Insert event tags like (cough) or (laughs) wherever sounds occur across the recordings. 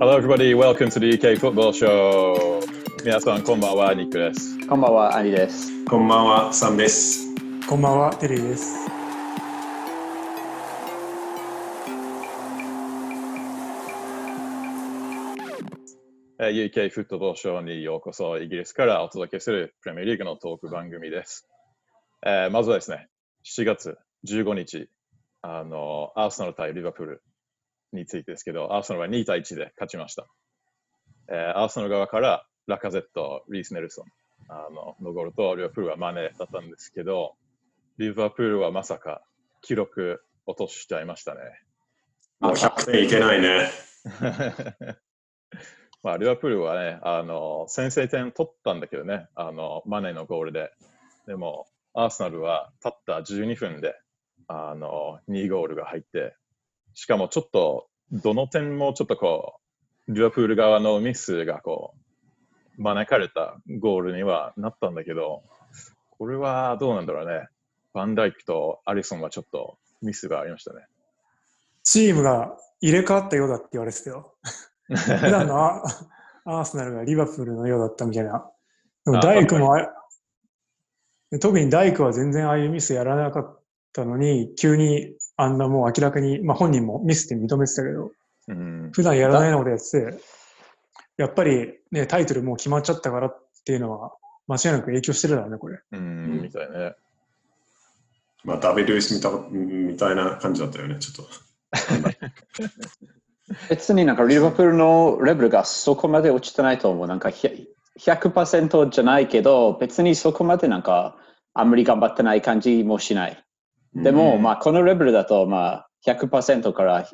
Hello, everybody. Welcome to the UK Football Show. 皆さん、こんばんは、ニックです。こんばんは、アニです。こんばんは、サンです。こんばんは、テリーです。えー UK フットボールショーにようこそ、イギリスからお届けするプレミアリーグのトーク番組です。えーまずはですね、7月15日、あの、アーセナル対リバプールについてですけど、アーセナルは2対1で勝ちました。えーアーセナル側からラカゼット、リース・ネルソンあののゴールとリバプールはマネだったんですけど、リバプールはまさか記録落としちゃいましたね。もう100点いけないね。(laughs) まあ、リバプールはね、あの、先制点取ったんだけどね、あの、マネのゴールで。でも、アーセナルはたった12分で、あの、2ゴールが入って、しかもちょっと、どの点もちょっとこう、リバプール側のミスがこう、招かれたゴールにはなったんだけど、これはどうなんだろうね。バンダイクとアリソンはちょっとミスがありましたね。チームが入れ替わったようだって言われてたよ。(laughs) 普段のア (laughs) アーセナルがリバプールのようだったみたいな。でもあ大工もあ特に大工は全然ああいうミスやらなかったのに、急にあんなもう明らかに、まあ本人もミスって認めてたけど、うん、普段やらないようなことやってて、やっぱりね、タイトルもう決まっちゃったからっていうのは、間違いなく影響してるだろうね、これ。うん、みたいね。まあ、ダビド・ルイスみたみたいな感じだったよね、ちょっと。(laughs) 別になんかリバプールのレベルがそこまで落ちてないと思う。なんかひ100%じゃないけど、別にそこまでなんかあんまり頑張ってない感じもしない。でも、うん。まあこのレベルだと、まあ100%から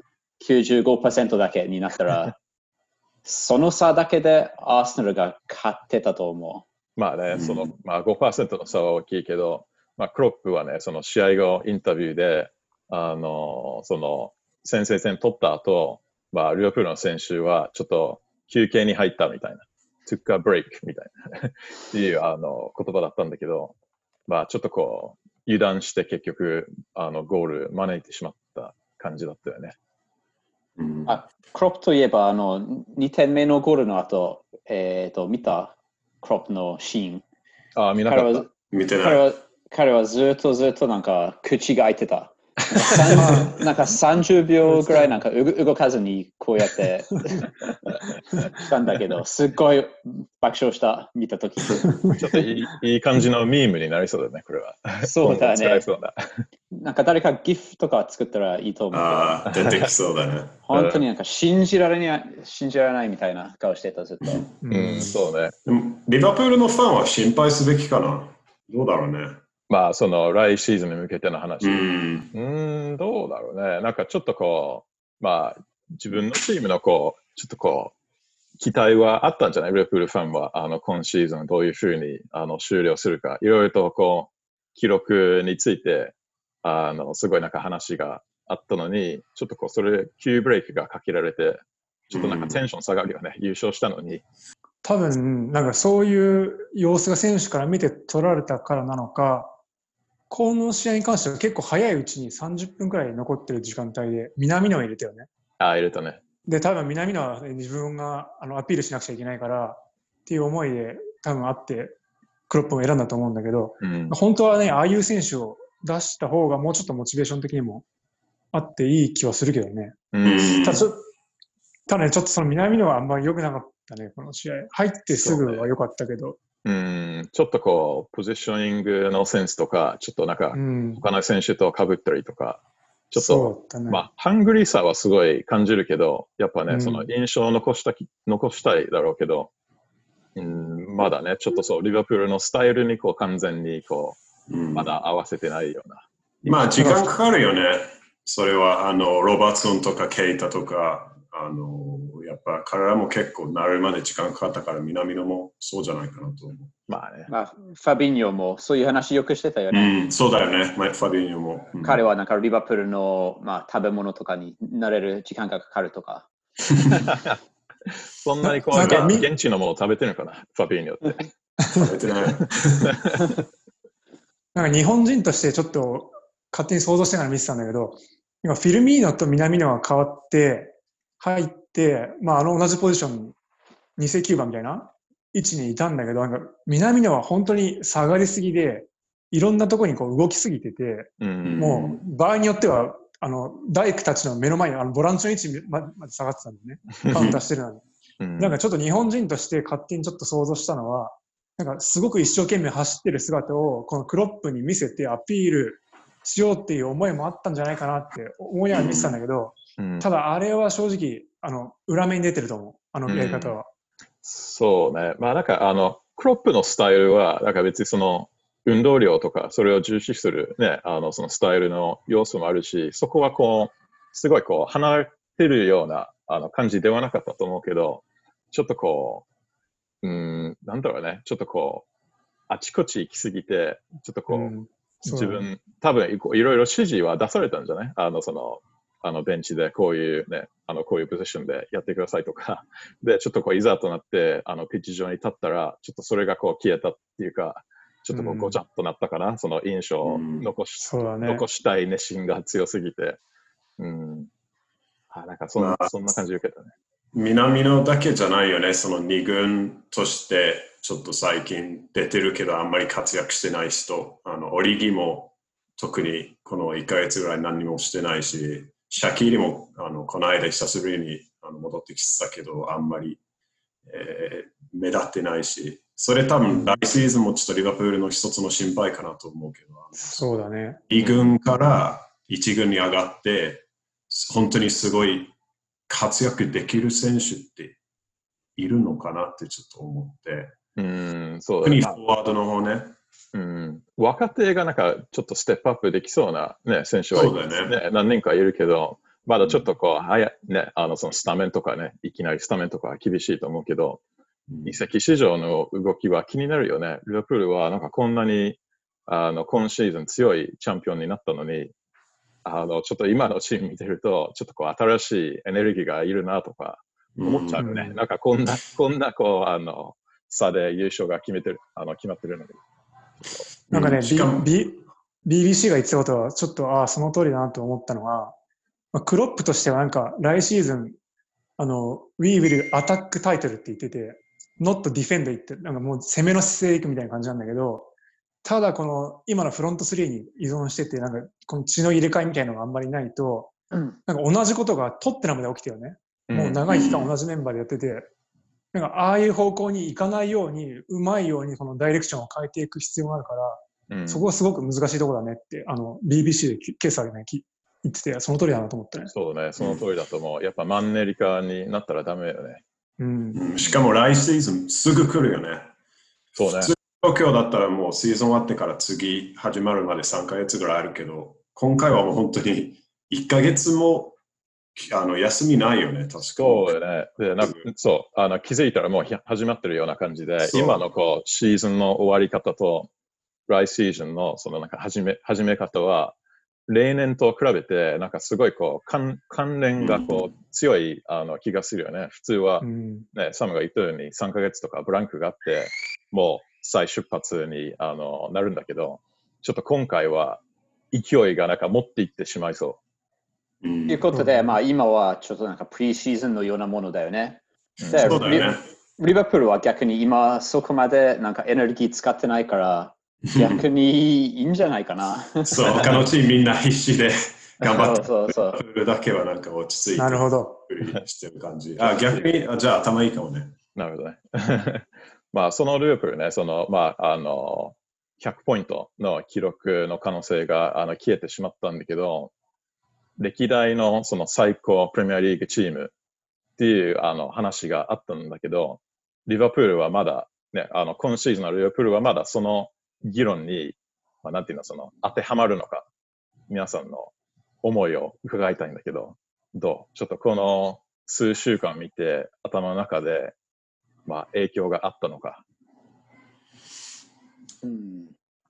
95%だけになったら、(laughs) その差だけでアーセナルが勝ってたと思まあね、うん。その、まあ5%の差は大きいけど、まあクロップはね、その試合後インタビューで、あの、その、先制点取った後、まあ、リバプールの選手はちょっと休憩に入ったみたいな、took a break みたいなっていうあの言葉だったんだけど、まあちょっとこう、油断して結局、あの、ゴール招いてしまった感じだったよね。うんう。あ、クロップといえば、あの、2点目のゴールの後、えっ、と、見た？クロップのシーン。ああ、見なかった彼は。見てない。彼は彼はずっとずっとなんか口が開いてた。なんか30秒ぐらいなんかう動かずにこうやってしたんだけど、(laughs) すっごい爆笑した、見たとき。ちょっといいいい感じのミームになりそうだね、これは。そうだね今後使え。そうだ。なんか誰か GIF とか作ったらいいと思うけど、ああ、出てきそうだね。本当になんか信じられない、信じられないみたいな顔してた、ずっと。うん、そうね。リバプールのファンは心配すべきかなどうだろうね。まあ、その来シーズンに向けての話。う。うんーん、どうだろうね。なんかちょっとこう、まあ、自分のチームのこう、ちょっとこう、期待はあったんじゃない？リバプールファンは、あの、今シーズンどういうふうに、あの、終了するか、いろいろとこう、記録について、あの、すごいなんか話があったのに、ちょっとこう、それ、急ブレイクがかけられて、ちょっとなんかテンション下がるよね。優勝したのに。多分、なんかそういう様子が選手から見て取られたからなのか、この試合に関しては結構早いうちに30分くらい残ってる時間帯で南野を入れたよね。ああ、入れたね。で、多分南野は自分があのアピールしなくちゃいけないからっていう思いで多分あってクロップを選んだと思うんだけど、うん。本当はね、ああいう選手を出した方がもうちょっとモチベーション的にもあっていい気はするけどね。うんただちょただね、ちょっとその南野はあんまり良くなかったね、この試合。入ってすぐは良かったけど。うん、ちょっとこう、ポジショニングのセンスとか、ちょっとなんかう、ん。他の選手と被ったりとか、ちょっそと、ね。まあ、ハングリーさはすごい感じるけど、やっぱね、うんその印象を残したき、残したいだろうけど、うん、まだね、ちょっとそう、リバプールのスタイルにこう完全にこうまだ合わせてないような。まあ、時間かかるよね。それは、あの、ロバーツソンとかケイタとか、あの、やっぱ彼らも結構なるまで時間かかったから、南野もそうじゃないかなと思まあね。まあ、ファビーニョもそういう話よくしてたよう。ね。うん、そうだよね。まあファビーニョも。うん彼はなんかリバプールの、まあ、食べ物とかに慣れる時間がかかるとか。(laughs) そんなにこう、なんかみ現現地のものを食べてるのかな、ファビーニョって。食べてない。なんか日本人としてちょっと勝手に想像してから見てたんだけど、今フィルミーノと南野が変わって、入って、まあ、あの同じポジション、2世9番みたいな位置にいたんだけど、なんか南野は本当に下がりすぎで、いろんなところにこう動きすぎてて、うん。もう場合によっては、あの大工たちの目の前にあのボランチの位置ままで下がってたんでね、(laughs) カウンターしてるのに。うんなんかちょっと日本人として勝手にちょっと想像したのは、なんかすごく一生懸命走ってる姿をこのクロップに見せてアピールしようっていう思いもあったんじゃないかなって思いながら見てたんだけど、うんただあれは正直、あの、裏目に出てると思う。あのやり方は。そうね。まあなんかあの、クロップのスタイルは、なんか別にその、運動量とか、それを重視するね、あの、そのスタイルの要素もあるし、そこはこう、すごいこう、離れてるようなあの感じではなかったと思うけど、ちょっとこう、うん、なんだろうね、ちょっとこう、あちこち行き過ぎて、ちょっとこう、うん自分、多分いろいろ指示は出されたんじゃない？あの、その、あの、ベンチでこういうね、あの、こういうポジションでやってくださいとか、(laughs) で、ちょっとこう、いざとなって、あの、ピッチ上に立ったら、ちょっとそれがこう、消えたっていうか、ちょっとこう、うんごちゃっとなったかな、その印象をうん残し、そうだね。残したい熱心が強すぎて、うん。あ、なんかそんな、まあそんな感じ受けたね。南野だけじゃないよね、その二軍としてちょっと最近出てるけどあんまり活躍してない人、あのオリギも特にこの1ヶ月ぐらい何もしてないし、シャキーリもあのこの間久しぶりにあの戻ってきてたけど、あんまり、えー目立ってないし、それ多分来シーズンもちょっとリバプールの一つの心配かなと思うけど、そうだね。二軍から一軍に上がって、本当にすごい活躍できる選手っているのかなってちょっと思って、うん、そう特にだね。フォワードの方ね、うん、若手がなんかちょっとステップアップできそうな、ね、選手はいそうだよね何人かいるけど、まだちょっとこう、早い、ね、あのそのスタメンとかね、いきなりスタメンとかは厳しいと思うけど、移籍市場の動きは気になるよね。リバプールはなんかこんなにあの今シーズン強いチャンピオンになったのに、あのちょっと今のチーム見てると、ちょっとこう新しいエネルギーがいるなとか思っちゃうよね。うんなんかこんな、こんなこう、あの、差で優勝が決めてる、あの決まってるのに。なんかね、しかも。B BBC が言ってたことは、ちょっと、ああ、その通りだなと思ったのは、まあ、クロップとしてはなんか、来シーズン、あの、We will attack title って言ってて、not defend 言って、なんかもう攻めの姿勢でいくみたいな感じなんだけど、ただこの今のフロント3に依存してて、なんかこの血の入れ替えみたいなのがあんまりないと、うん。なんか同じことがトッテナムで起きたよね。もう長い期間同じメンバーでやってて、なんかああいう方向に行かないように、うまいようにこのダイレクションを変えていく必要があるから、うんそこはすごく難しいところだねって、あの、BBC で今朝ね、き言ってて、その通りだなと思ったね。そうね、その通りだと思う。やっぱマンネリ化になったらダメよね。うん。うんしかも来シーズンすぐ来るよね。そうね東京だったらもうシーズン終わってから次始まるまで3ヶ月ぐらいあるけど、今回はもう本当に1ヶ月もあの休みないよね、確かそうよね。で、なそう、あの気づいたらもうひ始まってるような感じで、今のこうシーズンの終わり方と、来シーズンのそのなんか始め始め方は、例年と比べて、なんかすごいこう関関連がこう強いあの気がするよね。普通はう、ん。ね、サムが言ったように3ヶ月とかブランクがあって、もう再出発にあのなるんだけど、ちょっと今回は勢いがなんか持っていってしまいそう。うんということで、うんまあ今はちょっとなんかプリシーズンのようなものだよね。そうだよね。リバプールは逆に今そこまでなんかエネルギー使ってないから、(laughs) 逆にいいんじゃないかな。そう、他のチームみんな必死で (laughs) 頑張って、そうそうそうプールだけはなんか落ち着いてなるほど。プレーしてる感じ。あ、逆に、あじゃあ頭いいかもね。なるほどね。(laughs) まあ、そのループルね、その、まあ、あの、100ポイントの記録の可能性があの消えてしまったんだけど、歴代のその最高プレミアリーグチームっていうあの話があったんだけど、リバプールはまだ、ね、あの、今シーズンのリバプールはまだその議論に、まあ、なんていうの、その、当てはまるのか、皆さんの思いを伺いたいんだけど、どう？ちょっとこの数週間見て、頭の中で、まあ、影響があったのか。うん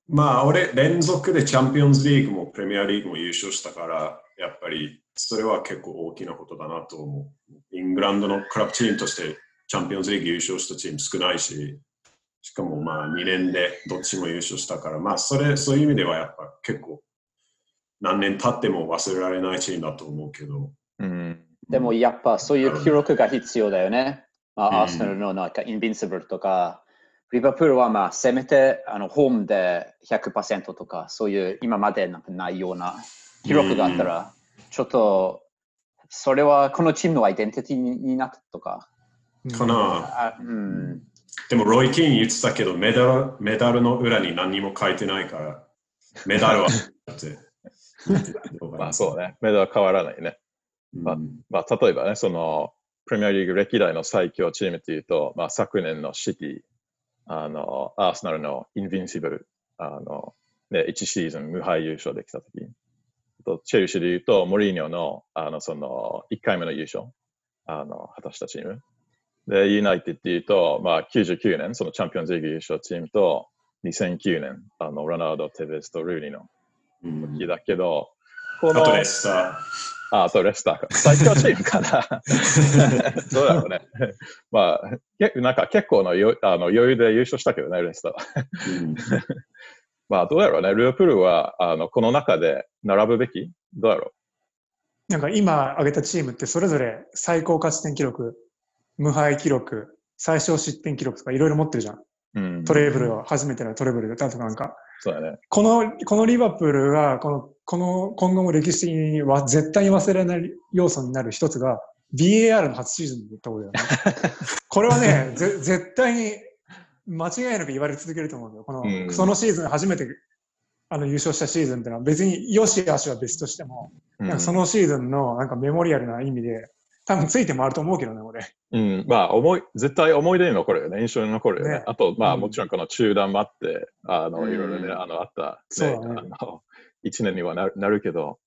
まあ、俺、連続でチャンピオンズリーグもプレミアリーグも優勝したから、やっぱりそれは結構大きなことだなと思う。イングランドのクラブチームとしてチャンピオンズリーグ優勝したチーム少ないし、しかもまあ2年でどっちも優勝したから、まあそれ、そういう意味ではやっぱ結構何年経っても忘れられないチームだと思うけど、うん。でもやっぱそういう記録が必要だよね。まうんあ、アーセナルのなんかインビンシブルとか、リバプールはまあせめてあのホームで100%とか、そういう今までなんかないような記録があったら、ちょっとそれはこのチームのアイデンティティになったとか。かな。あうん、でも、ロイ・キーン言ってたけど、メダルメダルの裏に何にも書いてないから、メダルは。(laughs) まあそうね。メダルは変わらないね。うん。まあ例えばね、その、プレミアリーグ歴代の最強チームというと、まあ昨年のシティ、あの、アーセナルのインビンシブル、あの、ね、1シーズン無敗優勝できたとき。チェルシーで言うと、モリーニョの、あの、その、1回目の優勝、あの、果たしたチーム。で、ユナイテッドっていうと、まあ99年、そのチャンピオンズリーグ優勝チームと、2009年、あの、ロナウド、テベスとルーニーのうん時だけど、このあとでした。あ、あとレスターか。最強チームかな。(laughs) どうだろうね。まあ、けなんか結構のよあの余裕で優勝したけどね、レスターは。うんまあ、どうだろうね。ループールは、あの、この中で並ぶべき？どうだろなんか今挙げたチームってそれぞれ最高勝ち点記録、無敗記録、最小失点記録とかいろいろ持ってるじゃん。ううん。トレーブルは初めてのトレーブルだとかなんか。そうだね。この、このリバプールが、この、この、今後も歴史的には絶対に忘れられない要素になる一つが、VAR の初シーズンだったことだよね。(laughs) これはね、ぜ絶対に間違いなく言われ続けると思うよ。この、うん。そのシーズン初めてあの優勝したシーズンっていうのは別に良し悪しは別としても、うん。なんかそのシーズンのなんかメモリアルな意味で、多分ついて回ると思うけどね、俺。うん、まあ、思い、絶対思い出に残るよね。印象に残るよね。ね。あと、まあ、うん。もちろんこの中断もあって、あの、うん。いろいろね、あの、あった、そうだねあの、一年にはなるなるけど、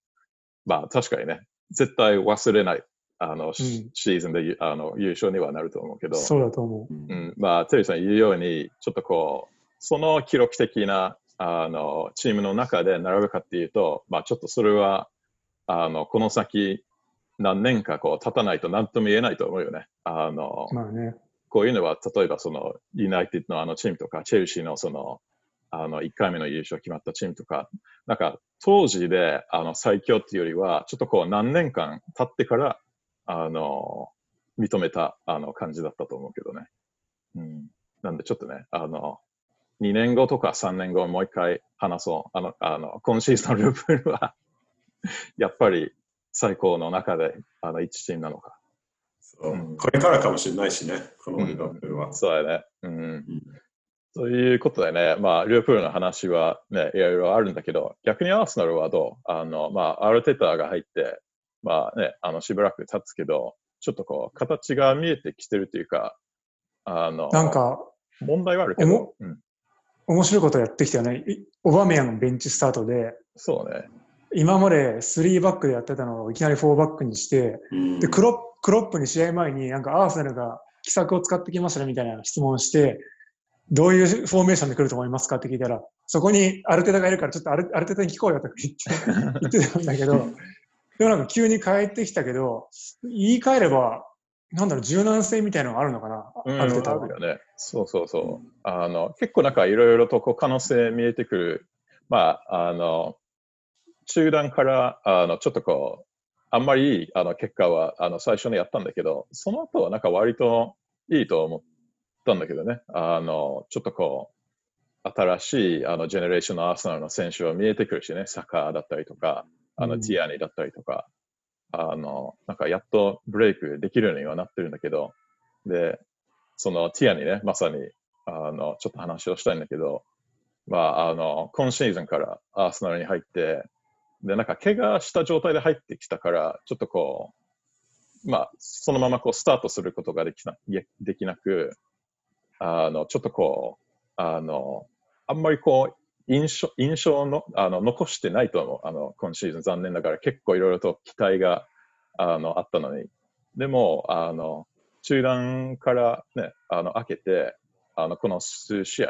まあ、確かにね、絶対忘れない、あの、シうんシーズンでゆあの優勝にはなると思うけど、そうだと思う。うん、まあ、テリーさん言うように、ちょっとこう、その記録的な、あの、チームの中で並ぶかっていうと、まあ、ちょっとそれは、あの、この先、何年かこう立たないと何とも言えないと思うよね。あの、まあね。こういうのは、例えばその、ユナイテッドのあのチームとか、チェルシーのその、あの、1回目の優勝決まったチームとか、なんか、当時で、あの、最強っていうよりは、ちょっとこう、何年間経ってから、あの、認めた、あの、感じだったと思うけどね。うん。なんで、ちょっとね、あの、2年後とか3年後もう一回話そう。あの、あの、今シーズンのループールは、(laughs) やっぱり最高の中で、あの、1チームなのか。そううんこれからかもしれないしね、このリバプールは。そうだね。うん。うんということでね、まあ、リュープールの話はね、いろいろあるんだけど、逆にアーセナルはどう？あの、まあ、アルテタが入って、まあね、あの、しばらく経つけど、ちょっとこう、形が見えてきてるというか、あの、なんか、問題はあるけおども、うん、面白いことやってきたよね。いオバメヤンのベンチスタートで、そうね。今まで3バックでやってたのをいきなり4バックにして、うんで、クロックロップに試合前になんかアーセナルが奇策を使ってきましたねみたいな質問をして、どういうフォーメーションで来ると思いますかって聞いたら、そこにアルテタがいるからちょっとアルアルテタに聞こうよとか言って (laughs) 言ってたんだけど、でもなんか急に帰ってきたけど、言い換えれば、なんだろう、柔軟性みたいなのがあるのかな、うん、アルテタはある。よね。そうそうそう。あの、結構なんかいろいろとこう可能性見えてくる。まあ、あの、中段から、あの、ちょっとこう、あんまりいいあの結果はあの最初にやったんだけど、その後はなんか割といいと思ったんだけどね。あの、ちょっとこう、新しいあのジェネレーションのアーセナルの選手は見えてくるしね、サッカーだったりとか、あの、うん。ティアニだったりとか、あの、なんかやっとブレイクできるようにはなってるんだけど、で、そのティアにね、まさに、あの、ちょっと話をしたいんだけど、まあ、あの、今シーズンからアーセナルに入って、で、なんか怪我した状態で入ってきたから、ちょっとこう、まあ、そのままこうスタートすることができなできなく、あの、ちょっとこう、あの、あんまりこう、印象、印象の、あの、残してないと思う。あの、今シーズン残念ながら結構いろいろと期待が、あの、あったのに。でも、あの、中断からね、あの、開けて、あの、この数試合、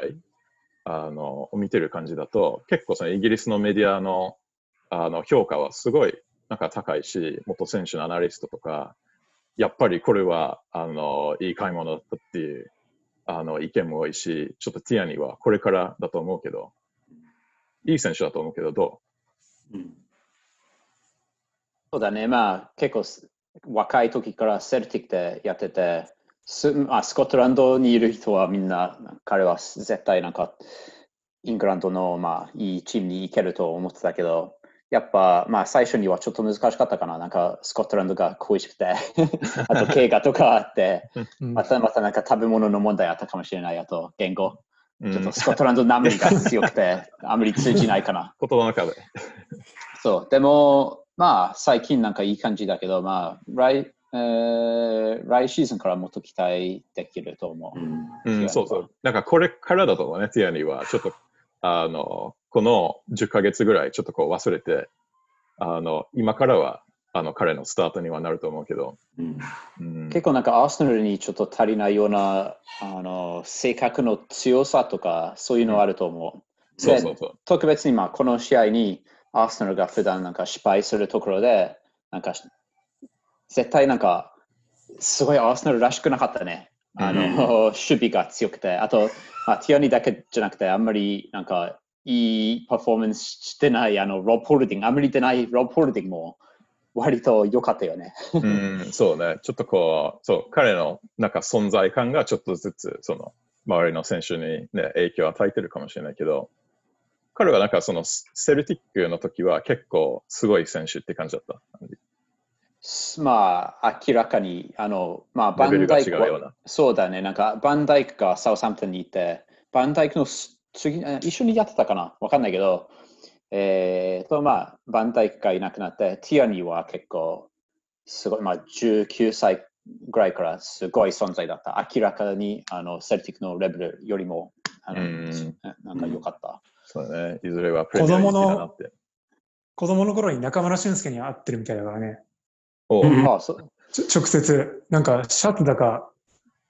あの、を見てる感じだと、結構そのイギリスのメディアの、あの、評価はすごい、なんか高いし、元選手のアナリストとか、やっぱりこれは、あの、いい買い物だったっていう、あの、意見も多いし、ちょっとティアニーはこれからだと思うけど、いい選手だと思うけど、どう？ん。そうだね、まあ結構す若い時からセルティックでやってて、すまあ、スコットランドにいる人はみんな、彼は絶対なんか、イングランドの、まあ、いいチームに行けると思ってたけど、やっぱ、まあ、最初にはちょっと難しかったかな。なんか、スコットランドが恋しくて、(laughs) あと、怪我とかあって、うん。またまたなんか食べ物の問題あったかもしれない。あと、言語。うんちょっとスコットランドナムリが強くて、(laughs) あまり通じないかな。言葉の壁。そう。でも、まあ、最近なんかいい感じだけど、まあ、来、えー来シーズンからもっと期待できると思う。うん、そうそう。なんかこれからだと思うね、ティアニーは。ちょっと、あの、この10ヶ月ぐらいちょっとこう忘れて、あの、今からは、あの、彼のスタートにはなると思うけど、うん。うん、結構なんかアーセナルにちょっと足りないようなあの性格の強さとかそういうのあると思う。でそうそうそう。特別にまあこの試合にアーセナルが普段なんか失敗するところでなんか絶対なんかすごいアーセナルらしくなかったね。あの、うん。守備が強くて、あと、まあ、ティアニーだけじゃなくて、あんまりなんかいいパフォーマンスしてない、あの、ロブ・ホールディング、あんまり出ないロブ・ホールディングも割と良かったよね。うん、そうね。ちょっとこう、そう、彼のなんか存在感がちょっとずつ、その、周りの選手にね、影響を与えてるかもしれないけど、彼はなんかその、セルティックの時は結構すごい選手って感じだった。まあ、明らかに、あの、まあ、バンダイクは、違うような。そうだね、なんか、バンダイクがサウサンプトンにいて、バンダイクのす次、あ一緒にやってたかな？わかんないけど、えーと、まあ、バンダイクがいなくなって、ティアニーは結構、すごい、まあ、19歳ぐらいからすごい存在だった。明らかに、あの、セルティックのレベルよりも、あのうんなんか良かった。そうだね。いずれはプレミアリーグだなって。子供の頃に中村俊輔に会ってるみたいだからね。おううんあそ直接、なんかシャツだか、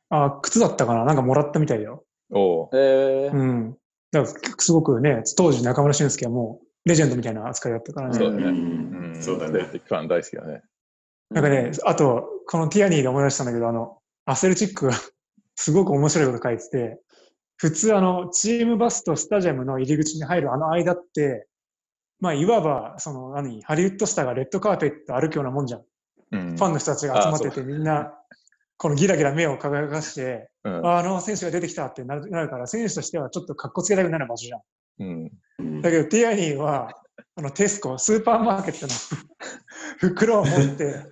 あ、靴だったかな？なんかもらったみたいだよ。おうえーうん。だからすごくね、当時中村俊輔はもうレジェンドみたいな扱いだったからね。そうだね。うんうん、そうだね。ファン大好きだね。なんかね、あと、このティアニーで思い出したんだけど、あの、アスレチックが (laughs) すごく面白いこと書いてて、普通あの、チームバスとスタジアムの入り口に入るあの間って、まあ、いわば、その、何、ハリウッドスターがレッドカーペット歩くようなもんじゃん。うんファンの人たちが集まってて、みんな、このギラギラ目を輝かして、うんああの選手が出てきたってなるなるから、選手としてはちょっと格好つけたくなる場所じゃん。うん。うんだけど、ティアニーは、あのテスコ、スーパーマーケットの (laughs) 袋を持って、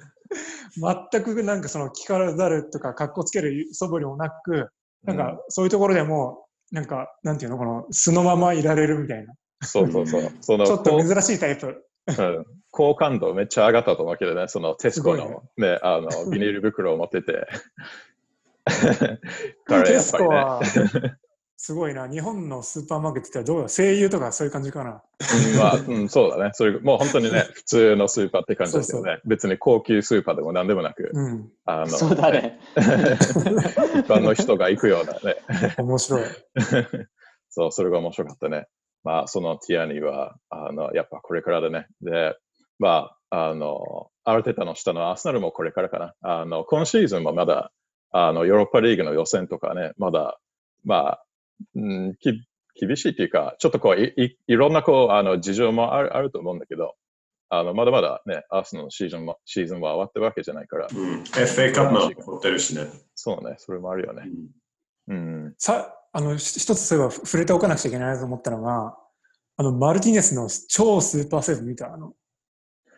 全くなんかその着飾るとか格好つける素振りもなく、なんかそういうところでも、なんか、なんていうの、この素のままいられるみたいな。そうそうそう。その (laughs) ちょっとこ珍しいタイプ。ううん好感度めっちゃ上がったと思うけどね、そのテスコすのね、あの、ビニール袋を持ってて。(laughs) 彼テスやっぱりね。すごいな。日本のスーパーマーケットってどうだ？声優とかそういう感じかな。うんまあ、うん、そうだね。それもう本当にね、(laughs) 普通のスーパーって感じですよね。別に高級スーパーでも何でもなく、うん。あの、そうだね。(laughs) 一般の人が行くようなね。面白い。(laughs) そう、それが面白かったね。まあ、そのティアニーは、あの、やっぱこれからだね。で、まあ、あの、アルテタの下のアーセナルもこれからかな。あの、今シーズンもまだ、あの、ヨーロッパリーグの予選とかね、まだ、まあ、うん、き厳しいっていうか、ちょっとこう、いいいろんなこう、あの、事情もあるあると思うんだけど、あの、まだまだね、アーセナルのシーズンも、シーズンは終わってるわけじゃないから、うん、FA カップも取ってるしね。そうね、それもあるよね。うん。さ、あの、ひ一つそういえば触れておかなくちゃいけないなと思ったのが、あの、マルティネスの超スーパーセーブ見たあの、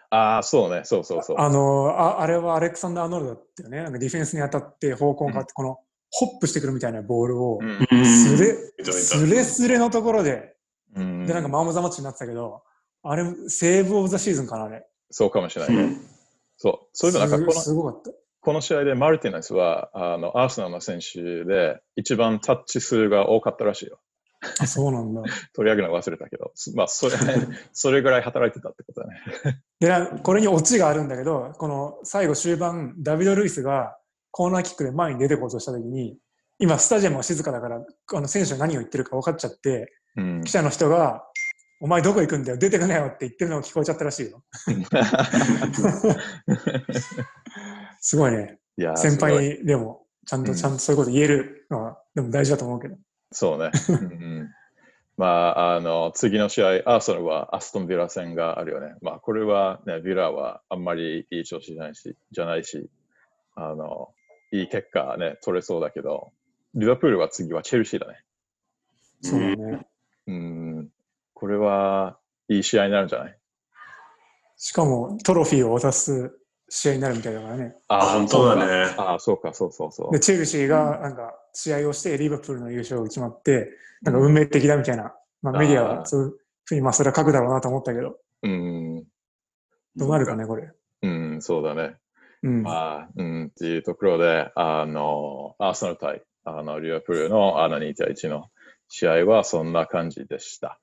ああ、そうね、そうそうそう。あのあ、あれはアレクサンダー・アーノルドだったよね。なんかディフェンスに当たって方向変わって、このホップしてくるみたいなボールを、うんスレ、見た見たスレスレのところで、うんで、なんかマン・オブ・ザ・マッチになってたけど、あれ、セーブ・オブ・ザ・シーズンかな、あれ。そうかもしれないね。うんそう。そういうのなんかこすすの、ごかった。この試合でマルティネスは、あの、アーセナルの選手で一番タッチ数が多かったらしいよ。あ、そうなんだ。(laughs) 取り上げるの忘れたけど、まあ、それ、(laughs) それぐらい働いてたってことだね。で、なこれにオチがあるんだけど、この最後終盤、ダビド・ルイスがコーナーキックで前に出てこうとしたときに、今、スタジアムは静かだから、あの選手が何を言ってるか分かっちゃって、うん記。者の人が、お前どこ行くんだよ、出てくなよって言ってるのが聞こえちゃったらしいよ。すごいね。いやー先輩に、でも、ちゃんと、うんちゃんとそういうこと言えるのは、でも大事だと思うけど。そうね。まあ、あの、次の試合、アーソナルはアストンビラ戦があるよね。まあ、これはね、ビラはあんまりいい調子じゃないし、じゃないし、あの、いい結果ね、取れそうだけど、リバプールは次はチェルシーだね。そうだね。うん、これはいい試合になるんじゃない？しかもトロフィーを渡す試合になるみたいだからね。あ、本当だね。ああ、そうか、そうそうそうで、。チェルシーがなんか試合をしてリバプールの優勝が決まって、なんか運命的だみたいな、まあ、メディアはそういうふうに、まあそれは書くだろうなと思ったけど、うん、どうなるかね、これ。うん、そうだね。うん。まあ、うん、っていうところで、あの、アーセナル対、あの、リバプールのあの2対1の試合はそんな感じでした。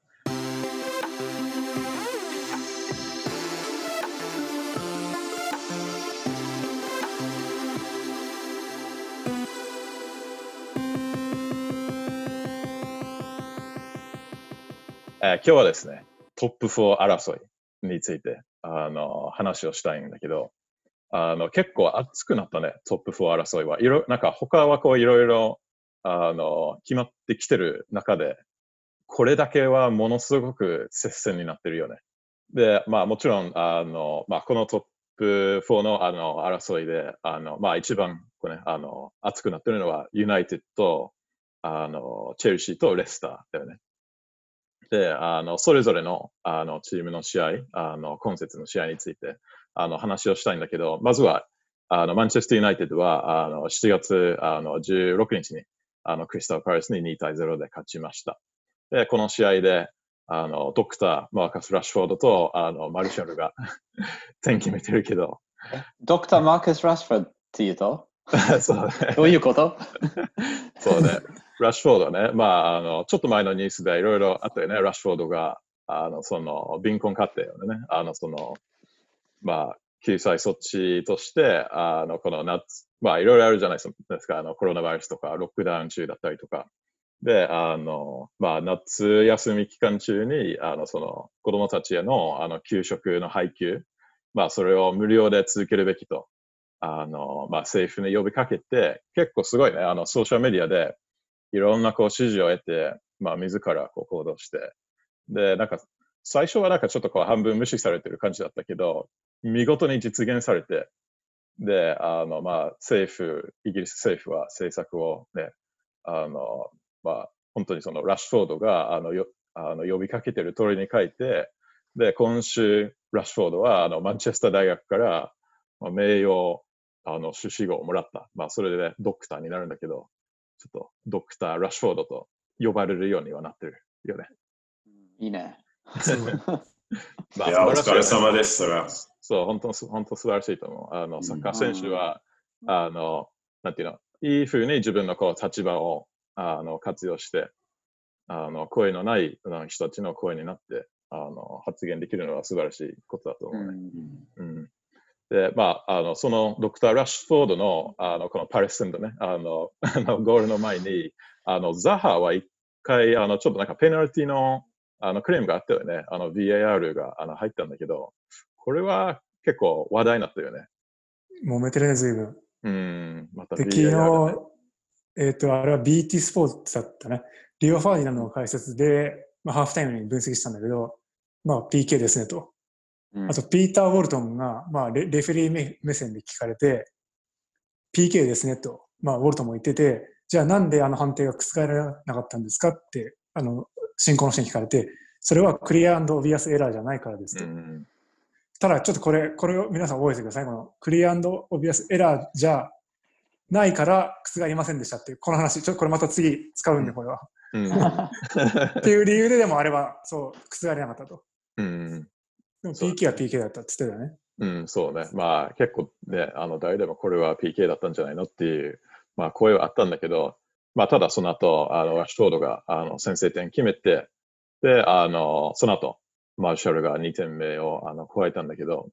えー今日はですね、トップ4争いについてあの話をしたいんだけど、あの結構熱くなったね、トップ4争いは。いろなんか他はこういろいろあの決まってきてる中で、これだけはものすごく接戦になってるよね。で、まあもちろん、あの、まあこのトップ4のあの争いで、あの、まあ一番こうね、あの、熱くなってるのはユナイテッド、あの、チェルシーとレスターだよね。で、あの、それぞれの、あの、チームの試合、あの、今節の試合について、あの、話をしたいんだけど、まずは、あの、マンチェスターユナイテッドは、あの、7月、あの、16日に、あの、クリスタルパレスに2対0で勝ちました。で、この試合で、あの、ドクター、マーカス・ラッシュフォードと、あの、マルシャルが点決めてるけど、ドクター・マーカス・ラッシュフォードって言うと？(laughs) そうね。どういうこと？(laughs) そうね。ラッシュフォードね。まあ、あの、ちょっと前のニュースでいろいろあったよね。ラッシュフォードが、あの、その、貧困家庭をね、あの、その、まあ、救済措置として、あの、この夏、まあ、いろいろあるじゃないですか。あの、コロナウイルスとか、ロックダウン中だったりとか。で、あの、まあ、夏休み期間中に、あの、その、子供たちへの、あの、給食の配給、まあ、それを無料で続けるべきと、あの、まあ、政府に呼びかけて、結構すごいね、あの、ソーシャルメディアで、いろんなこう指示を得て、まあ、自らこう行動して、で、なんか、最初はなんかちょっとこう半分無視されてる感じだったけど、見事に実現されて、で、あの、まあ、政府、イギリス政府は政策をね、あの、まあ、本当にそのラッシュフォードが、あの、よあの呼びかけてる通りに書いて、で、今週、ラッシュフォードは、あの、マンチェスター大学から、まあ、名誉、あの、修士号をもらった。まあ、それで、ね、ドクターになるんだけど、ちょっと、ドクター、ラッシュフォードと呼ばれるようにはなってるよね。いいね。(laughs) すごい。や、お疲れ様です、それは。そう、本当す、本当素晴らしいと思う。あの、サッカー選手は、あの、なんていうの、いいふうに自分のこう立場を、あの、活用して、あの、声のないあの人たちの声になって、あの、発言できるのは素晴らしいことだと思うね。うん。で、まあ、あの、そのドクター・ラッシュフォードの、あの、このパレス戦でね、あの、あのゴールの前に、あの、ザハは一回、あの、ちょっとなんかペナルティの、あの、クレームがあったよね。あの、VAR があの入ったんだけど、これは結構話題になったよね。揉めてるね、随分。うん、またで、VAR ね日、えっ、と、あれは BT スポーツだったね。リオ・ファーディナンドの解説で、まあ、ハーフタイムに分析したんだけど、まあ、PK ですねと。うんあと、ピーター・ウォルトンが、まあレ、レフェリー目目線で聞かれて、PK ですねと、まあ、ウォルトンも言ってて、じゃあなんであの判定が覆られなかったんですかって、あの、進行の人に聞かれて、それはクリアオビアスエラーじゃないからですと。うん、ただ、ちょっとこれ、これを皆さん覚えてください。このクリアオビアスエラーじゃないから覆りませんでしたっていう、この話、ちょっとこれまた次使うんで、これは。うん、(laughs) っていう理由ででもあれは、そう、覆りなかったと。うん、でも PK は PK だったって言ってたよね。うん、そうね。まあ結構ね、あの誰でもこれは PK だったんじゃないのっていう、まあ声はあったんだけど、まあただその後、あの、ラッシュフォードがあの先制点決めて、で、あの、その後、マーシャルが2点目をあの加えたんだけど、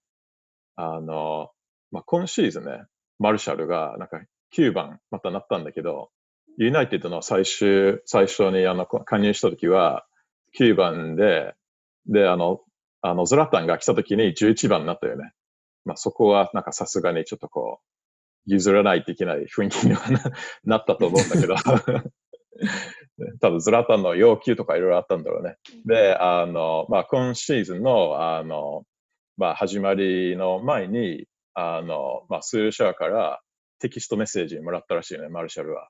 あの、まあ今シーズンね、マルシャルがなんか9番またなったんだけど、ユナイテッドの最終、最初にあの加入した時は9番で、で、あの、あの、ゾラタンが来た時に11番になったよね。まあそこはなんかさすがにちょっとこう、譲らないといけない雰囲気にはな (laughs) ったと思うんだけど。(laughs) 多分ズラタンの要求とかいろいろあったんだろうね。で、あの、まあ、今シーズンの、あの、まあ、始まりの前に、あの、まあ、スーシャーからテキストメッセージもらったらしいね、マルシャルは。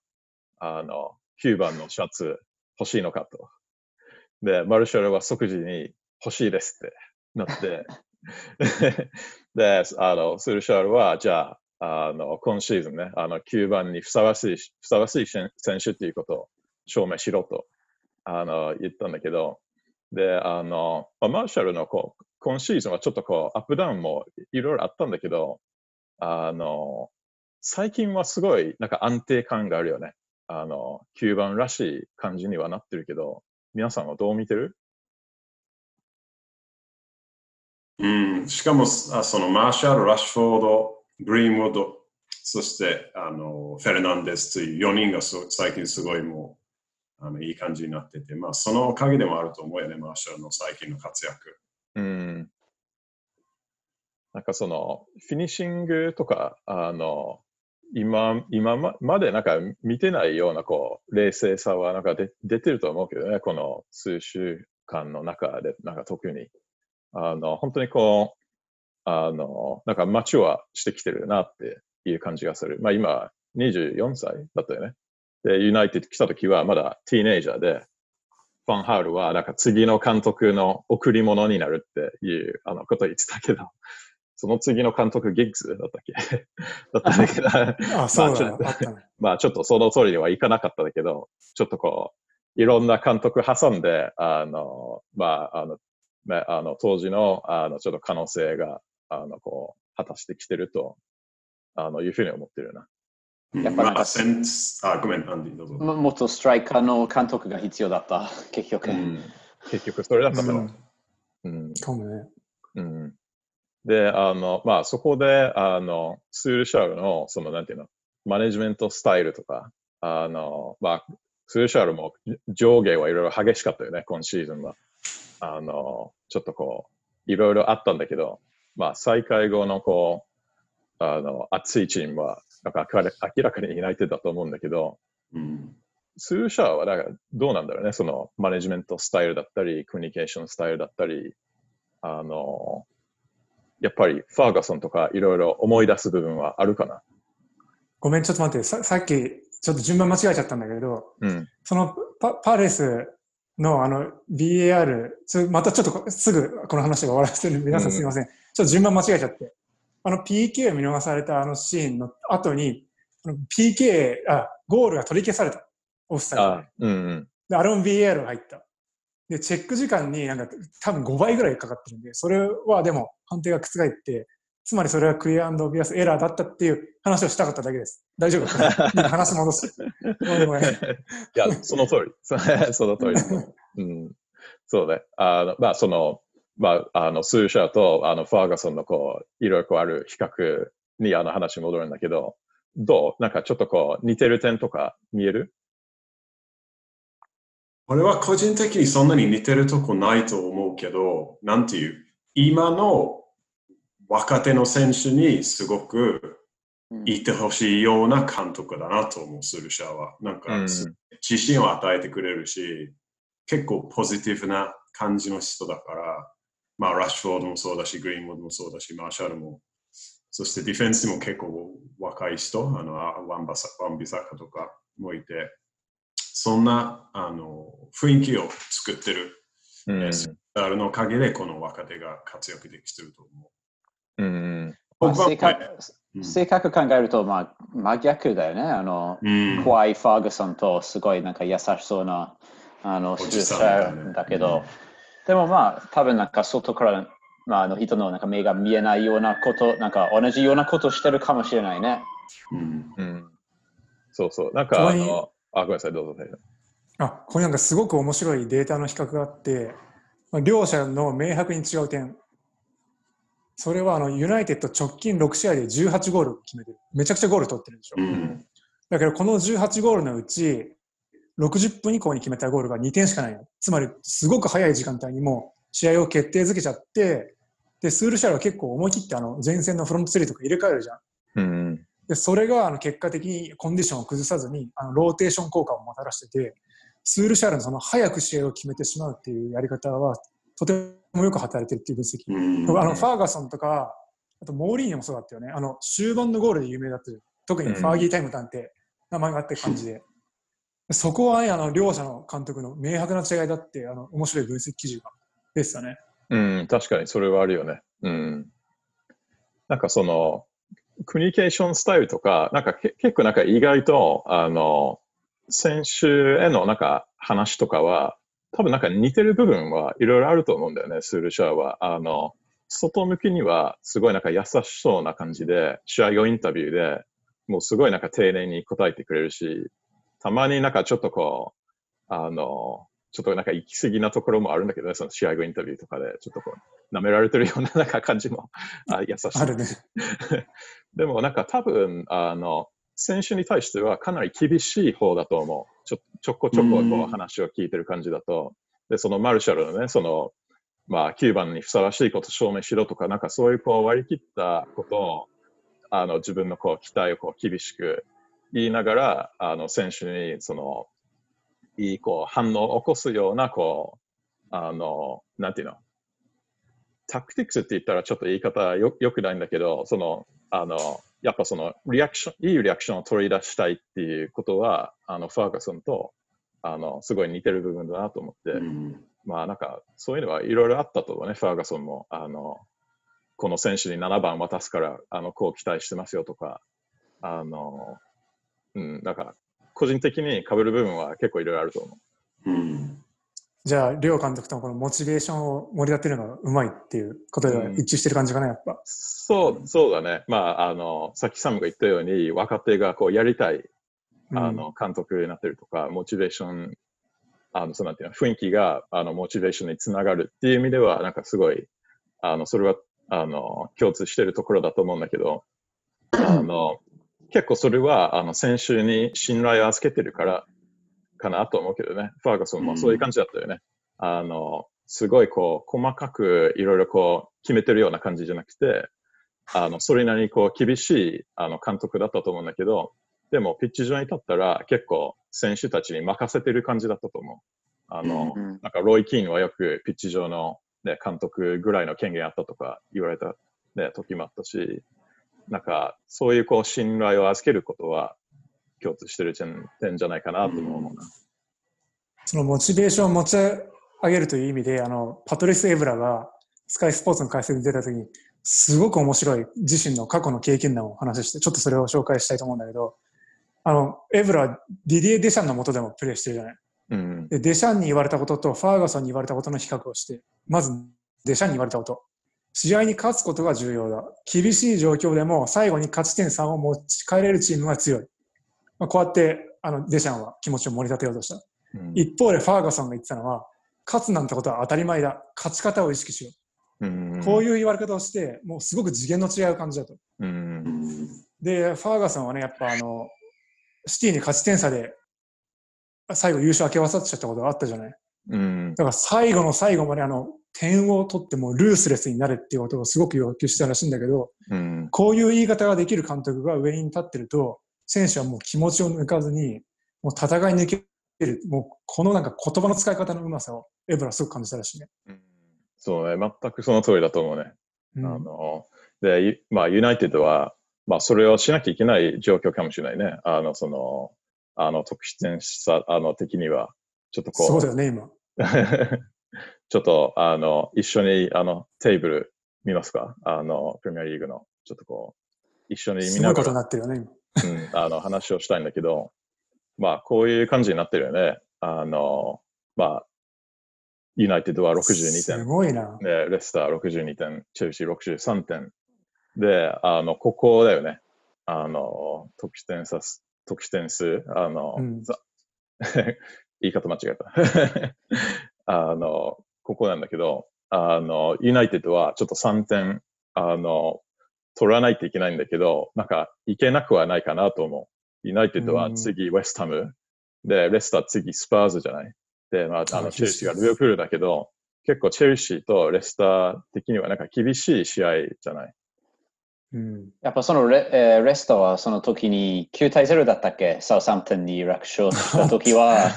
あの、9番のシャツ欲しいのかと。で、マルシャルは即時に欲しいですってなって、(laughs) で、あの、スーシャルは、じゃあ、あの、今シーズンね、あの、9番にふさわしい、ふさわしい選手っていうことを証明しろと、あの、言ったんだけど、で、あの、マーシャルのこう、今シーズンはちょっとこう、アップダウンもいろいろあったんだけど、あの、最近はすごいなんか安定感があるよね。あの、9番らしい感じにはなってるけど、皆さんはどう見てる？うん、しかも、あそのマーシャル、ラッシュフォード、グリーンウッド、そしてあのフェルナンデスという4人が最近すごいもうあのいい感じになってて、まあそのおかげでもあると思うよね、マーシャルの最近の活躍。うん。なんかその、フィニッシングとか、あの、今、今ままでなんか見てないようなこう、冷静さはなんかで出てると思うけどね、この数週間の中で、なんか特に。あの、本当にこう、あの、なんかマチュアしてきてるなっていう感じがする。まあ今、24歳だったよね。で、ユナイテッド来た時はまだティーネイジャーで、ファンハウルはなんか次の監督の贈り物になるっていうあのことを言ってたけど、(laughs) その次の監督ギッグスだったっけ？(laughs) だったんだけど、あ、そうだ、まあちょっとあったね。(laughs) まあちょっとその通りにはいかなかったんだけど、ちょっとこう、いろんな監督挟んで、あの、まあ、あの、まあ、あの当時の、あの、ちょっと可能性が、あの、こう、果たしてきてると、あの、いうふうに思ってるな。うんやっぱなんかまあ、センスあ、ごめん、アンディ、どうぞ。ももっとストライカーの監督が必要だった、結局。うん、結局それだったから。うんうんかもね。うんで、あの、まあ、そこで、あの、スールシャールの、その、なんていうの、マネジメントスタイルとか、あの、まあ、スールシャールも上下はいろいろ激しかったよね、今シーズンは。あの、ちょっとこう、いろいろあったんだけど、まあ、再開後の、こう、あの、熱いチームは、なんか明ら明らかにユナイテッドだと思うんだけど、うんスールシャーは、なんか、どうなんだろうね、その、マネジメントスタイルだったり、コミュニケーションスタイルだったり、あの、やっぱりファーガソンとかいろいろ思い出す部分はあるかな。ごめん、ちょっと待って、ささっきちょっと順番間違えちゃったんだけど、うん。そのパパレスのあの BAR、つまたちょっとこすぐこの話が終わらせてるんで、皆さんすみません。ちょっと順番間違えちゃって。あの PK を見逃されたあのシーンの後に、PK、あ、ゴールが取り消された。オフサイドであ、うんうん。で、あれも BAR が入った。で、チェック時間になんか多分5倍ぐらいかかってるんで、それはでも判定が覆って、つまりそれはクリアオビアスエラーだったっていう話をしたかっただけです。大丈夫かな？(laughs) 話戻す。ごめんごめん。いや、その通り。そ (laughs) その通りう。うん。そうね。あの、まあ、その、まあ、あの、スーシャーと、あの、ファーガソンの、こう、いろいろこうある比較に、あの、話戻るんだけど、どう？なんかちょっとこう、似てる点とか見える？俺は個人的にそんなに似てるとこないと思うけど、なんていう、今の若手の選手にすごくうん。いてほしいような監督だなと思う、スルシャーは。なんか、うん。自信を与えてくれるし、結構ポジティブな感じの人だから、まあ、ラッシュフォードもそうだし、グリーンウッドもそうだし、マーシャルも、そしてディフェンスにも結構若い人、あのあワンバサワンビサカとかもいて、そんなあの雰囲気を作ってる、うん。あるのおかげでこの若手が活躍できてると思う。うん。僕は正確うん。正確考えると、まあ、真逆だよね。あの、うん。怖いファーグソンとすごいなんか優しそうなあのスーシじさんみたいなャーだけど、でもまあ多分なんか外から、まあ、あの人のなんか目が見えないようなこと、なんか同じようなことしてるかもしれないね。うんうん。そうそう。なんか、あの、あ、ごめんなさい、どうぞ。あ、ここになんかすごく面白いデータの比較があって、まあ両者の明白に違う点。それはあのユナイテッド直近6試合で18ゴール決めてる。めちゃくちゃゴール取ってるでしょ。うんだけどこの18ゴールのうち60分以降に決めたゴールが2点しかないの。つまりすごく早い時間帯にもう試合を決定づけちゃって、で、スールシャルは結構思い切ってあの前線のフロント3とか入れ替えるじゃん。うん。で、それがあの結果的にコンディションを崩さずにあのローテーション効果をもたらしてて、スールシャールのその早く試合を決めてしまうっていうやり方は、とてもよく働いてるっていう分析。うんあのファーガソンとか、あとモーリーニョもそうだったよね。あの終盤のゴールで有名だったよ特にファーギータイムなんて名前があって感じで。そこはね、あの両者の監督の明白な違いだって、あの面白い分析記事が出てたね。うん、確かにそれはあるよね。うん。なんかその、コミュニケーションスタイルとか、なんかけ結構なんか意外と、あの、選手へのなんか話とかは、多分なんか似てる部分はいろいろあると思うんだよね、スールシャーは。あの、外向きにはすごいなんか優しそうな感じで、試合後インタビューでもうすごいなんか丁寧に答えてくれるし、たまになんかちょっとこう、あの、ちょっとなんか行き過ぎなところもあるんだけどね、その試合後インタビューとかで、ちょっとこう、舐められてるようななんか感じもあ優しい。あるね。(laughs) でもなんか多分、あの、選手に対してはかなり厳しい方だと思う。ちょちょこちょここう話を聞いてる感じだと。で、そのマルシャルのね、その、まあ、9番にふさわしいことを証明しろとか、なんかそういうこう割り切ったことを、あの、自分のこう期待をこう厳しく言いながら、あの、選手にその、いいこう反応を起こすような、こう、あの、なんていうの、タクティクスって言ったらちょっと言い方よよくないんだけど、その、あの、やっぱその、リアクション、いいリアクションを取り出したいっていうことは、あの、ファーガソンと、あの、すごい似てる部分だなと思って、うん。まあなんか、そういうのはいろいろあったと思うね、ファーガソンも。あの、この選手に7番渡すから、あの、こう期待してますよとか、あの、うん、なんか、個人的に被る部分は結構いろいろあると思う。うんじゃあ、両監督ともこのモチベーションを盛り立てるのがうまいっていうことでは一致してる感じかな、やっぱ。そう、そうだね。まあ、あの、さっきサムが言ったように、若手がこうやりたい、あの、監督になってるとか、モチベーション、あの、そうなんていうの、雰囲気が、あの、モチベーションにつながるっていう意味では、なんかすごい、あの、それは、あの、共通してるところだと思うんだけど、あの、結構それは、あの、選手に信頼を預けてるから、かなと思うけどね。ファーガソンもそういう感じだったよね。あの、すごいこう、細かくいろいろこう、決めてるような感じじゃなくて、あの、それなりにこう、厳しい、あの、監督だったと思うんだけど、でも、ピッチ上に立ったら、結構、選手たちに任せてる感じだったと思う。あの、うんなんか、ロイ・キーンはよくピッチ上の、ね、監督ぐらいの権限あったとか言われた、ね、時もあったし、なんか、そういうこう、信頼を預けることは、共通してる点じゃないかなとも思うな。そのモチベーションを持ち上げるという意味で、あの、パトリス・エブラがスカイスポーツの解説に出たときに、すごく面白い自身の過去の経験談をお話しして、ちょっとそれを紹介したいと思うんだけど、あの、エブラはディディエ・デシャンの下でもプレーしてるじゃない。うん。で、デシャンに言われたこととファーガソンに言われたことの比較をして、まずデシャンに言われたこと。試合に勝つことが重要だ。厳しい状況でも最後に勝ち点3を持ち帰れるチームが強い。まあ、こうやってあのデシャンは気持ちを盛り立てようとした。うん一方でファーガソンが言ってたのは、勝つなんてことは当たり前だ。勝ち方を意識しようんう。こういう言われ方をして、もうすごく次元の違う感じだと。うんうんで、ファーガソンはね、やっぱあの、シティに勝ち点差で最後優勝明け渡っちゃったことがあったじゃない。うんだから最後の最後まであの、点を取ってもルースレスになれっていうことをすごく要求してたらしいんだけど、うんこういう言い方ができる監督が上に立ってると、選手はもう気持ちを抜かずに、もう戦い抜ける、もうこのなんか言葉の使い方のうまさをエブラはすごく感じたらしいね。そうね、全くその通りだと思うね。うんあの、で、ゆまあ、ユナイテッドは、まあ、それをしなきゃいけない状況かもしれないね。あの、その、あの、得失点差、あの、的には、ちょっとこう、そうだよね、今。(laughs) ちょっと、あの、一緒に、あの、テーブル見ますか？あの、プレミアリーグの、ちょっとこう、一緒に見すごことにないがら、なってるよね、今。うん、あの、話をしたいんだけど、まあ、こういう感じになってるよね。あの、まあ、ユナイテッドは62点す。ごいな。で、レスター62点、チェルシー63点。で、あの、ここだよね。あの、得失点差す、得失点数、あの、うんざ (laughs) 言い方間違えた。(laughs) あの、ここなんだけど、あの、ユナイテッドはちょっと3点、あの、取らないといけないんだけど、なんか、いけなくはないかなと思う。ユナイテッドは次、ウェスタム。で、レスター次、スパーズじゃない？で、まあ、ああの、チェルシーがリバプールだけど、結構チェルシーとレスター的にはなんか厳しい試合じゃない？うん。やっぱそのレ,、えーレストはその時に9対0だったっけ？サウサンプトンに楽勝した時は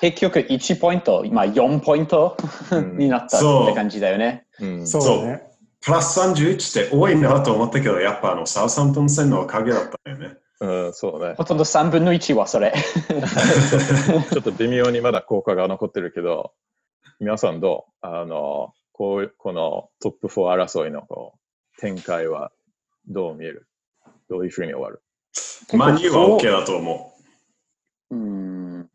結局1ポイント、まあ4ポイントうんになったそうって感じだよね。うん、そうだね。プラス31って多いなと思ったけど、やっぱあのサウサンプトン戦のおかげだったよね。うん、そうね。ほとんど3分の1はそれ。(laughs) ちょっと微妙にまだ効果が残ってるけど、皆さんどう？あの、こうこのトップ4争いのこう展開はどう見える？どういうふうに終わる？マニューは OK だと思うん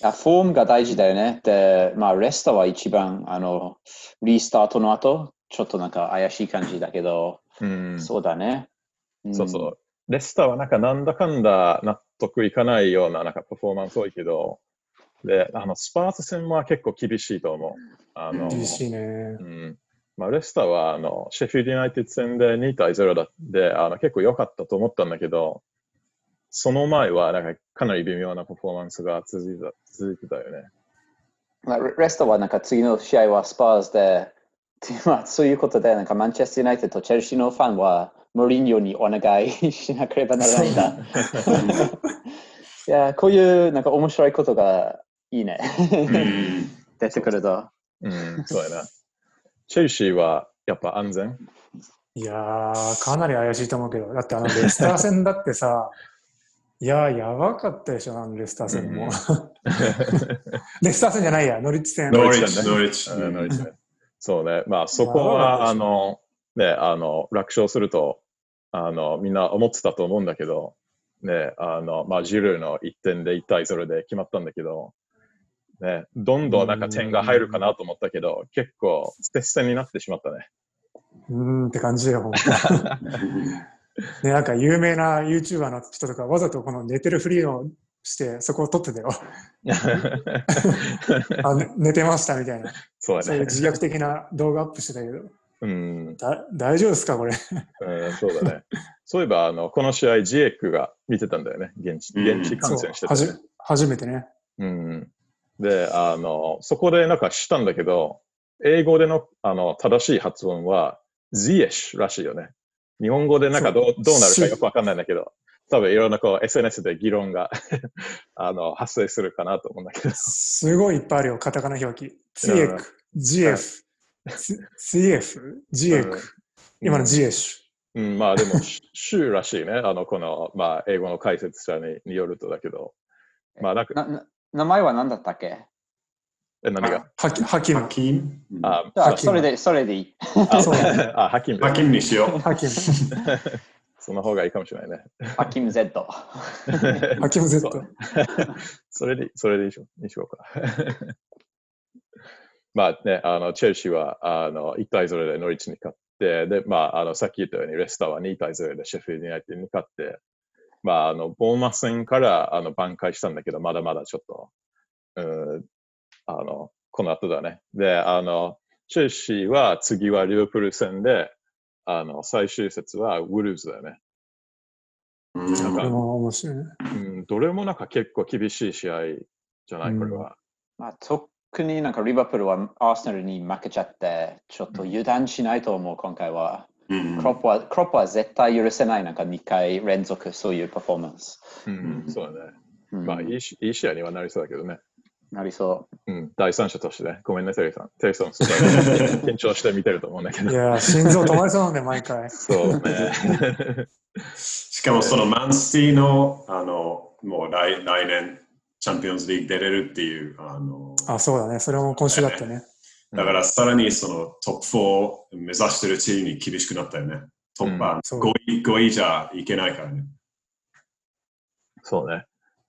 いやフォームが大事だよね。で、まあ、レストは一番、あの、リスタートの後、ちょっとなんか怪しい感じだけど、うん、そうだね。んそうそう。レスターはなんかなんだかんだ納得いかないようななんかパフォーマンス多いけど、で、あの、スパーズ戦は結構厳しいと思う。あの、厳しいねう。ん。まあ、レスターは、あの、シェフィールドユナイテッド戦で2対0だって、あの、結構良かったと思ったんだけど、その前は、なんか、かなり微妙なパフォーマンスが続いた、続いてたよね。まあレ、レスターはなんか次の試合はスパーズで、(laughs) まあ、そういうことで、なんかマンチェスター・ユナイテッドとチェルシーのファンは、モリーニョにお願いしなければならないんだ。(laughs) いや、こういうなんか面白いことがいいね。(laughs) 出てくると。うん、そうやな。チェルシーは、やっぱ安全？いやー、かなり怪しいと思うけど、だってあのレスター戦だってさ、(laughs) いやー、やばかったでしょ、あのレスター戦も。(laughs) レスター戦じゃないや、ノリッチ戦。ノリッチ、ノリッチッチ。そうね。まあ、そこは、あの、ね、あの、楽勝すると、あの、みんな思ってたと思うんだけど、ね、あの、まあ、ジルーの1点で1対0で決まったんだけど、ね、どんどんなんか点が入るかなと思ったけど、結構、接戦になってしまったね。うーんって感じだよ。(laughs) ね、なんか有名な YouTuber の人とかわざとこの寝てるふりをしてそこを撮ってたよ。(laughs) あ寝てましたみたいな。そうだね。そういう自虐的な動画アップしてたけど。うん、だ大丈夫ですかこれ？うん、そうだね。そういえば、あの、この試合、ジエックが見てたんだよね。現地、うん現地観戦してた、はじね。初めてね。うん。で、あの、そこでなんかしたんだけど、英語でのあの正しい発音は Z-ish らしいよね。日本語でなんかどうどうなるかよくわかんないんだけど、多分いろんなこう SNS で議論が (laughs) あの発生するかなと思うんだけど。すごいいっぱいあるよ、カタカナ表記。ツイエク、ジエフ、ツイエフ、ジエク。今のジエシうん、まあでも、(laughs) 州らしいね。あの、この、まあ、英語の解説者にによるとだけど。まあ、なんか、名前は何だったっけ？え、何が？ュ。ハキハキムハ。キムあ、あそれで、それでいい。あ、そうあ、ハキム。ハキムにしよう。ハキム。(laughs) その方がいいかもしれないね。ハキム Z。(laughs) ハキム Z (laughs) それで、それでいいしょにしようか。まあね、あの、チェルシーは、あの、1対0でノリッチに勝って、で、まあ、あの、さっき言ったように、レスターは2対0でシェフィールドユナイテッドに勝って、まあ、あの、ボーマス戦から、あの、挽回したんだけど、まだまだちょっと、うん、あの、この後だね。で、あの、チェルシーは次はリバプール戦で、あの、最終節はウルーズだよね。うん面白いね。うん、どれもなんか結構厳しい試合じゃない、これは。まあ、特になんかリバプールはアーセナルに負けちゃって、ちょっと油断しないと思う、今回は。うんクロップは、クロップは絶対許せない、なんか2回連続そういうパフォーマンス。うん、そうだね。うんまあ、いいしいい試合にはなりそうだけどね。なりそうん、第三者としてね。ごめんね、テレーさん。テレーさん、(laughs) 緊張して見てると思うんだけど。いやー、心臓止まりそうなんで、毎回。そうね。(laughs) しかもそのマンシティの、あの、もう来来年、チャンピオンズリーグ出れるっていう、あの、あ、そうだね。それも今週だったね。だからさらにそのトップ4を目指してるチームに厳しくなったよね。トップはそう5位 ,5 位じゃいけないからね。そうね。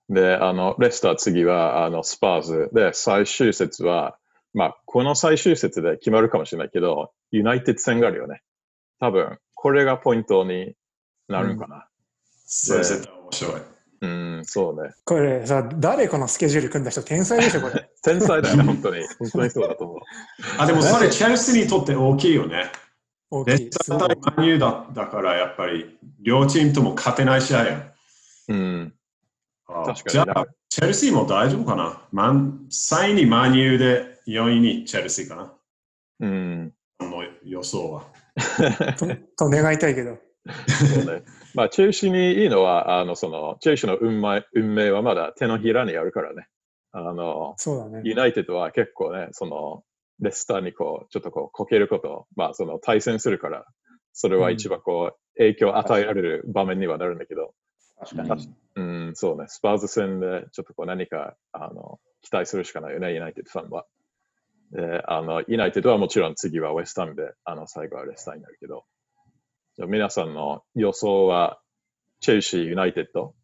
で、あの、レスター次は、あの、スパーズで、最終節は、まあ、この最終節で決まるかもしれないけど、ユナイテッド戦があるよね。多分、これがポイントになるんかな。それ絶対面白い。うん、そうね。これさ、誰このスケジュール組んだ人、天才でしょ、これ。(laughs) 天才だよね、本当に。本当にそうだと思う。(laughs) あ、でもそれチェルシーにとって大きいよね。レ大きい。すごいスター対マニューだだからやっぱり両チームとも勝てない試合やん。うん、あ確かにじゃあ、チェルシーも大丈夫かな？マン ?3 位にマニューで4位にチェルシーかな？うん。の予想は。とと願いたいけど。そうね。(laughs) まあ、チェルシーにいいのは、あの、その、チェルシーの運命運命はまだ手のひらにあるからね。あの、そうだね。ユナイテッドは結構ね、その、レスターにこう、ちょっとこう、こけること、まあ、その、対戦するから、それは一番こう、影響を与えられる場面にはなるんだけど、確かに。うん、そうね、スパーズ戦でちょっとこう何か、あの、期待するしかないよね、ユナイテッドファンは。で、あの、ユナイテッドはもちろん次はウェスタムで、あの、最後はレスターになるけど、じゃあ皆さんの予想は、チェルシー、ユナイテッド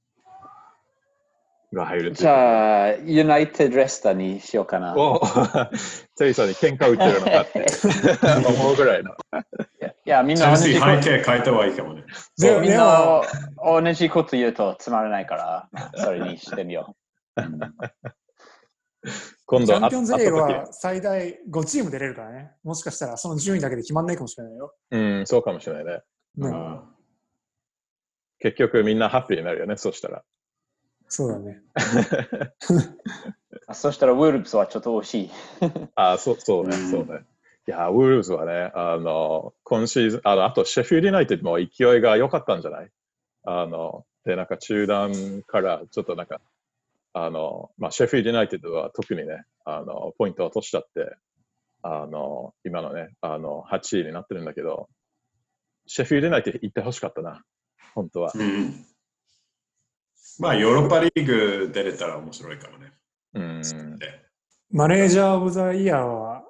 が入るじゃあ、ユナイテッドレスターにしようかな。おテリーさんに喧嘩売ってるのかって (laughs) 思うぐらいの。いや、みんチェルシな同じ背景変えた方がいいかもね。ででみんなも、同じこと言うとつまらないから、まあそれにしてみよう。うん今度チャンピオンズリーグは最大5チーム出れるからね。もしかしたらその順位だけで決まんないかもしれないよ。時うん、そうかもしれないね。ねうん結局みんなハッピーになるよね、そしたら。そうだね。(laughs) そしたら、ウォルブスはちょっと惜しい。(laughs) あそうそうね、うんそうね。いや、ウォルブズはね、あの、今シーズン、あの、あと、シェフィールドユナイテッドも勢いが良かったんじゃない？あの、で、なんか中断からちょっとなんか、あの、まあ、シェフィールドユナイテッドは特にね、あの、ポイントを落としちゃって、あの、今のね、あの、8位になってるんだけど、シェフィールドユナイテッド行ってほしかったな、本当は。うんまあ、ヨーロッパリーグ出れたら面白いかもね。うん。でマネージャー・オブ・ザ・イヤーは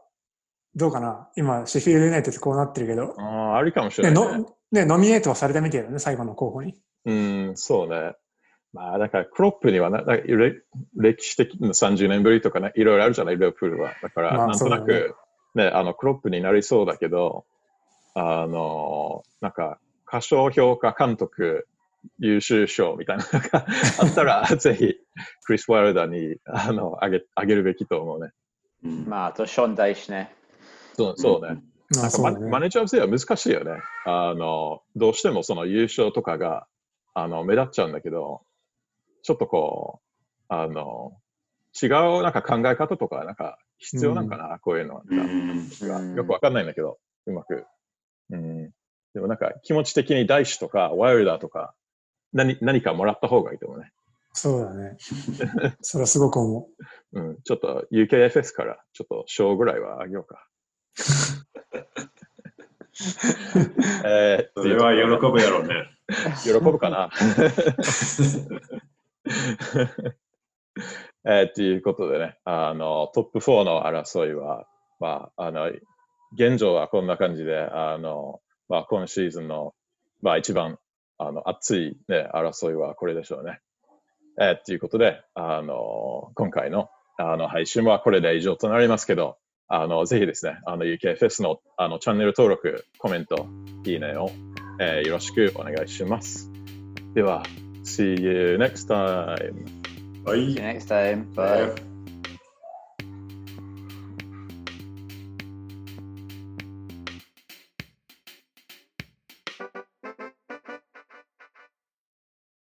どうかな？今、シェフィールドユナイテッドこうなってるけど、ああ、ありかもしねれない、ね。のね、ノミネートはされたみたいだね、最後の候補に。うん、そうね。まあ、だから、クロップにはな、なんかれ歴史的な30年ぶりとかね、いろいろあるじゃない、リバプールは。だから、まあなんとなく、ね、あの、クロップになりそうだけど、あの、なんか、歌唱評価監督優秀賞みたいなのがあったら、(laughs) ぜひ、クリス・ワイルダーに、あの、あげ、あげるべきと思うね。うんまあ、あと、ショーン大師ね。そうそうね。まあ、なんかマそうだね。マネージャーズは難しいよね。あの、どうしてもその優勝とかが、あの、目立っちゃうんだけど、ちょっとこう、あの、違うなんか考え方とか、なんか必要なんかな、こういうのは。うんうんよくわかんないんだけど、うまく。うん。でもなんか気持ち的に大志とか、ワイルダーとか、何何かもらった方がいいと思うね。そうだね。それはすごく思うん。ちょっと UKFS から、ちょっと賞ぐらいはあげようか。(laughs) えー、それは喜ぶやろうね。喜ぶかな (laughs) えー、ということでね、あの、トップ4の争いは、まあ、あの、現状はこんな感じで、あの、まあ、今シーズンの、まあ、一番、あの、熱いね、争いはこれでしょうね。えー、ということで、あの、今回の、あの、配信はこれで以上となりますけど、あの、ぜひですね、あの、UKFS の、あの、チャンネル登録、コメント、いいねを、えーよろしくお願いします。では、See you next time. はい See you next time. Bye. Bye.